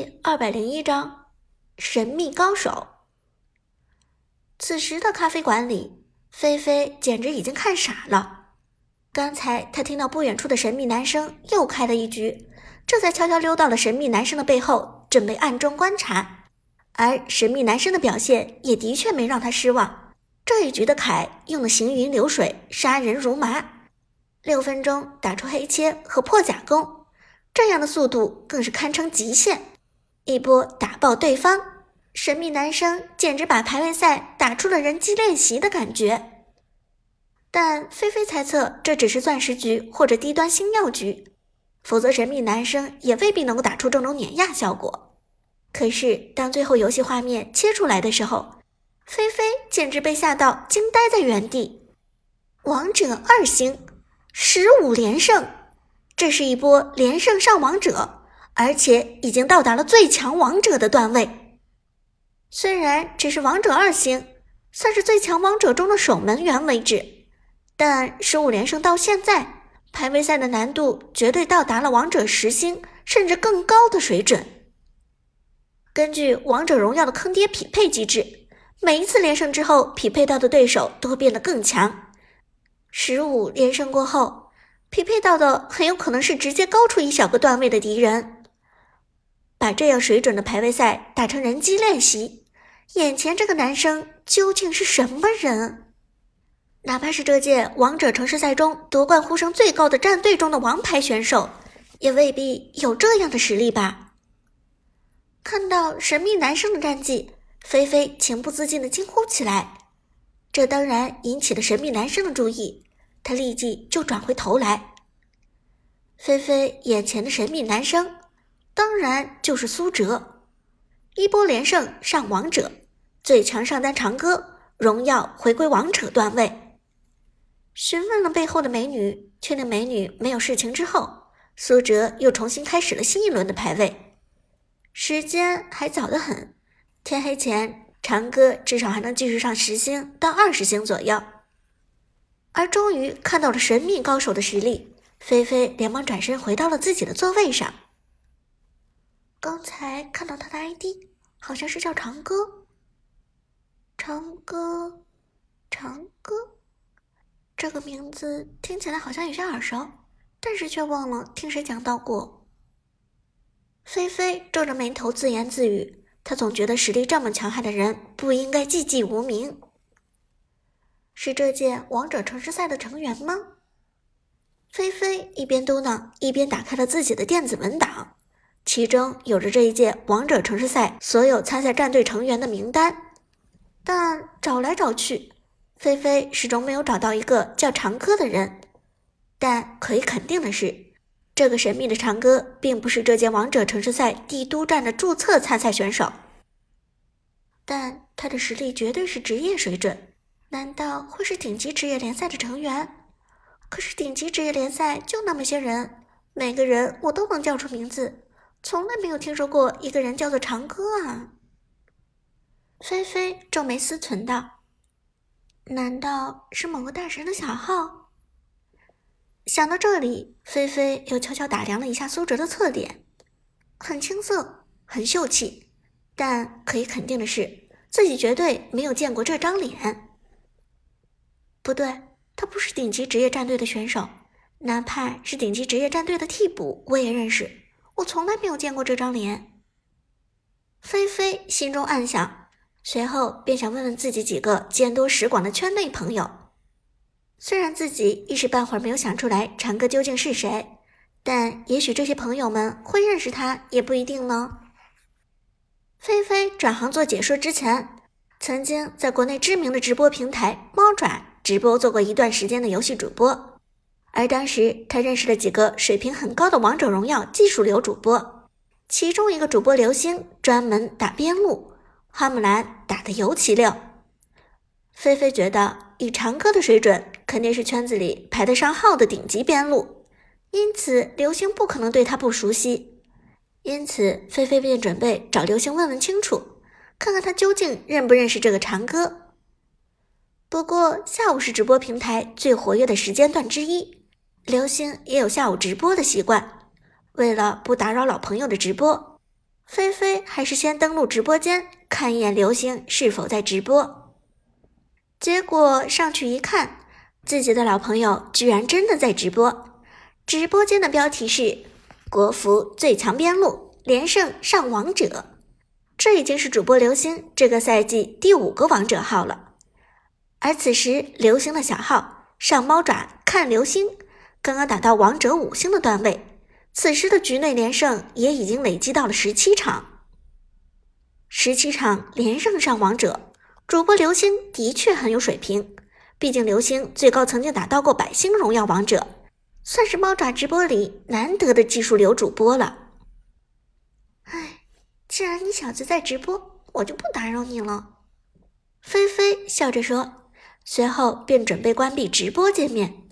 第二百零一章，神秘高手。此时的咖啡馆里，菲菲简直已经看傻了。刚才她听到不远处的神秘男生又开了一局，这才悄悄溜到了神秘男生的背后，准备暗中观察。而神秘男生的表现也的确没让他失望。这一局的凯用的行云流水，杀人如麻，六分钟打出黑切和破甲弓，这样的速度更是堪称极限。一波打爆对方，神秘男生简直把排位赛打出了人机练习的感觉。但菲菲猜测这只是钻石局或者低端星耀局，否则神秘男生也未必能够打出这种碾压效果。可是当最后游戏画面切出来的时候，菲菲简直被吓到惊呆在原地。王者二星，十五连胜，这是一波连胜上王者。而且已经到达了最强王者的段位，虽然只是王者二星，算是最强王者中的守门员为止，但十五连胜到现在，排位赛的难度绝对到达了王者十星甚至更高的水准。根据王者荣耀的坑爹匹配机制，每一次连胜之后，匹配到的对手都会变得更强。十五连胜过后，匹配到的很有可能是直接高出一小个段位的敌人。把这样水准的排位赛打成人机练习，眼前这个男生究竟是什么人？哪怕是这届王者城市赛中夺冠呼声最高的战队中的王牌选手，也未必有这样的实力吧？看到神秘男生的战绩，菲菲情不自禁的惊呼起来。这当然引起了神秘男生的注意，他立即就转回头来。菲菲眼前的神秘男生。当然就是苏哲，一波连胜上王者，最强上单长歌，荣耀回归王者段位。询问了背后的美女，确定美女没有事情之后，苏哲又重新开始了新一轮的排位。时间还早得很，天黑前长歌至少还能继续上十星到二十星左右。而终于看到了神秘高手的实力，菲菲连忙转身回到了自己的座位上。刚才看到他的 ID，好像是叫长歌。长歌，长歌，这个名字听起来好像有些耳熟，但是却忘了听谁讲到过。菲菲皱着眉头自言自语，他总觉得实力这么强悍的人不应该寂寂无名。是这届王者城市赛的成员吗？菲菲一边嘟囔，一边打开了自己的电子文档。其中有着这一届王者城市赛所有参赛战队成员的名单，但找来找去，菲菲始终没有找到一个叫长歌的人。但可以肯定的是，这个神秘的长歌并不是这届王者城市赛帝都站的注册参赛选手，但他的实力绝对是职业水准。难道会是顶级职业联赛的成员？可是顶级职业联赛就那么些人，每个人我都能叫出名字。从来没有听说过一个人叫做长歌啊！菲菲皱眉思忖道：“难道是某个大神的小号？”想到这里，菲菲又悄悄打量了一下苏哲的侧脸，很青涩，很秀气，但可以肯定的是，自己绝对没有见过这张脸。不对，他不是顶级职业战队的选手，哪怕是顶级职业战队的替补，我也认识。我从来没有见过这张脸。菲菲心中暗想，随后便想问问自己几个见多识广的圈内朋友。虽然自己一时半会儿没有想出来长歌究竟是谁，但也许这些朋友们会认识他，也不一定呢。菲菲转行做解说之前，曾经在国内知名的直播平台猫爪直播做过一段时间的游戏主播。而当时，他认识了几个水平很高的王者荣耀技术流主播，其中一个主播刘星专门打边路，花木兰打得尤其溜。菲菲觉得，以长歌的水准，肯定是圈子里排得上号的顶级边路，因此刘星不可能对他不熟悉。因此，菲菲便准备找刘星问问清楚，看看他究竟认不认识这个长歌。不过，下午是直播平台最活跃的时间段之一。刘星也有下午直播的习惯，为了不打扰老朋友的直播，菲菲还是先登录直播间看一眼流星是否在直播。结果上去一看，自己的老朋友居然真的在直播。直播间的标题是“国服最强边路连胜上王者”，这已经是主播流星这个赛季第五个王者号了。而此时，流星的小号上猫爪看流星，刚刚打到王者五星的段位。此时的局内连胜也已经累积到了十七场，十七场连胜上王者，主播流星的确很有水平。毕竟流星最高曾经打到过百星荣耀王者，算是猫爪直播里难得的技术流主播了。哎，既然你小子在直播，我就不打扰你了。菲菲笑着说。随后便准备关闭直播界面，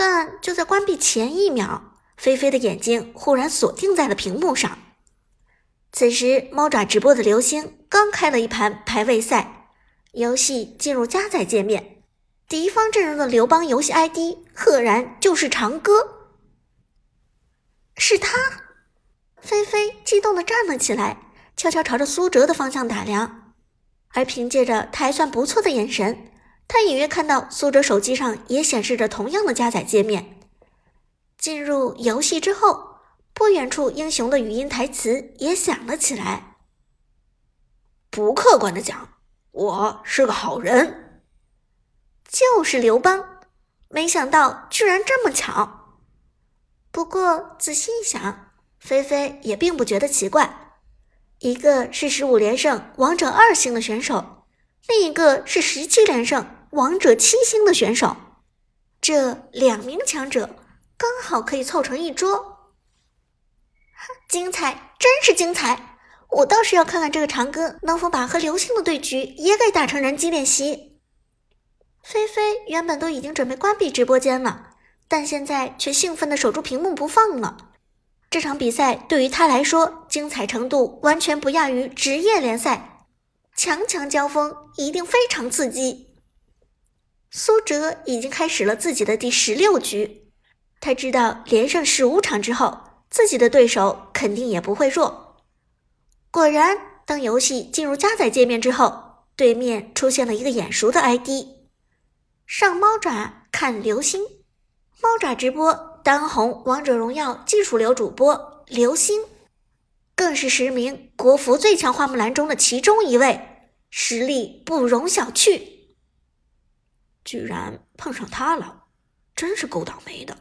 但就在关闭前一秒，菲菲的眼睛忽然锁定在了屏幕上。此时，猫爪直播的流星刚开了一盘排位赛，游戏进入加载界面，敌方阵容的刘邦游戏 ID 赫然就是长歌，是他！菲菲激动的站了起来，悄悄朝着苏哲的方向打量，而凭借着他还算不错的眼神。他隐约看到苏哲手机上也显示着同样的加载界面。进入游戏之后，不远处英雄的语音台词也响了起来：“不客观的讲，我是个好人。”就是刘邦，没想到居然这么巧。不过仔细一想，菲菲也并不觉得奇怪。一个是十五连胜王者二星的选手，另一个是十七连胜。王者七星的选手，这两名强者刚好可以凑成一桌，精彩，真是精彩！我倒是要看看这个长歌能否把和流星的对局也给打成人机练习。菲菲原本都已经准备关闭直播间了，但现在却兴奋的守住屏幕不放了。这场比赛对于他来说，精彩程度完全不亚于职业联赛，强强交锋一定非常刺激。苏哲已经开始了自己的第十六局，他知道连胜十五场之后，自己的对手肯定也不会弱。果然，当游戏进入加载界面之后，对面出现了一个眼熟的 ID，上猫爪看流星，猫爪直播当红王者荣耀技术流主播流星，更是十名国服最强花木兰中的其中一位，实力不容小觑。居然碰上他了，真是够倒霉的。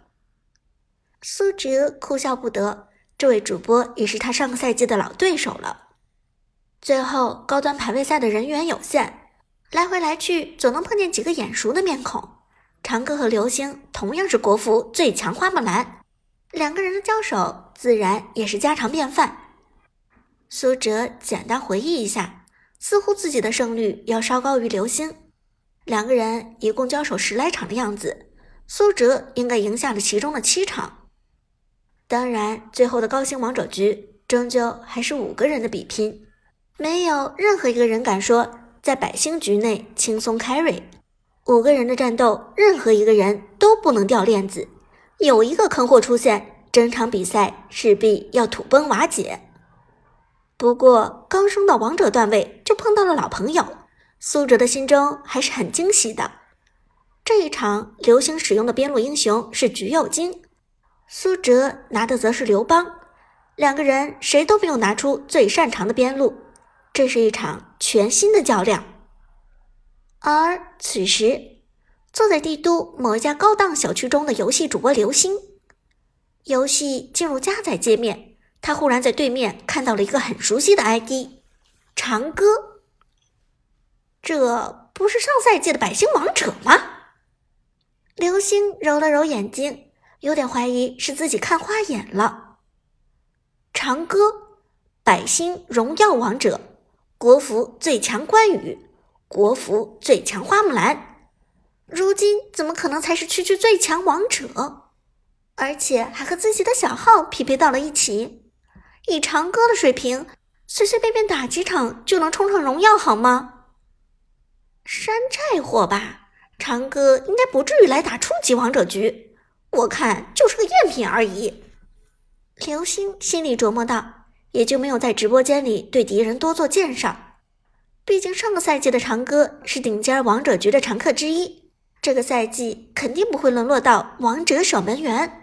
苏哲哭笑不得，这位主播也是他上个赛季的老对手了。最后高端排位赛的人员有限，来回来去总能碰见几个眼熟的面孔。长歌和流星同样是国服最强花木兰，两个人的交手自然也是家常便饭。苏哲简单回忆一下，似乎自己的胜率要稍高于流星。两个人一共交手十来场的样子，苏哲应该赢下了其中的七场。当然，最后的高星王者局终究还是五个人的比拼，没有任何一个人敢说在百星局内轻松 carry。五个人的战斗，任何一个人都不能掉链子，有一个坑货出现，整场比赛势必要土崩瓦解。不过，刚升到王者段位就碰到了老朋友。苏哲的心中还是很惊喜的。这一场流星使用的边路英雄是橘右京，苏哲拿的则是刘邦，两个人谁都没有拿出最擅长的边路，这是一场全新的较量。而此时，坐在帝都某一家高档小区中的游戏主播刘星，游戏进入加载界面，他忽然在对面看到了一个很熟悉的 ID，长歌。这不是上赛季的百星王者吗？流星揉了揉眼睛，有点怀疑是自己看花眼了。长歌，百星荣耀王者，国服最强关羽，国服最强花木兰，如今怎么可能才是区区最强王者？而且还和自己的小号匹配到了一起。以长歌的水平，随随便便打几场就能冲上荣耀，好吗？山寨货吧，长歌应该不至于来打初级王者局，我看就是个赝品而已。刘星心里琢磨道，也就没有在直播间里对敌人多做介绍。毕竟上个赛季的长歌是顶尖王者局的常客之一，这个赛季肯定不会沦落到王者守门员。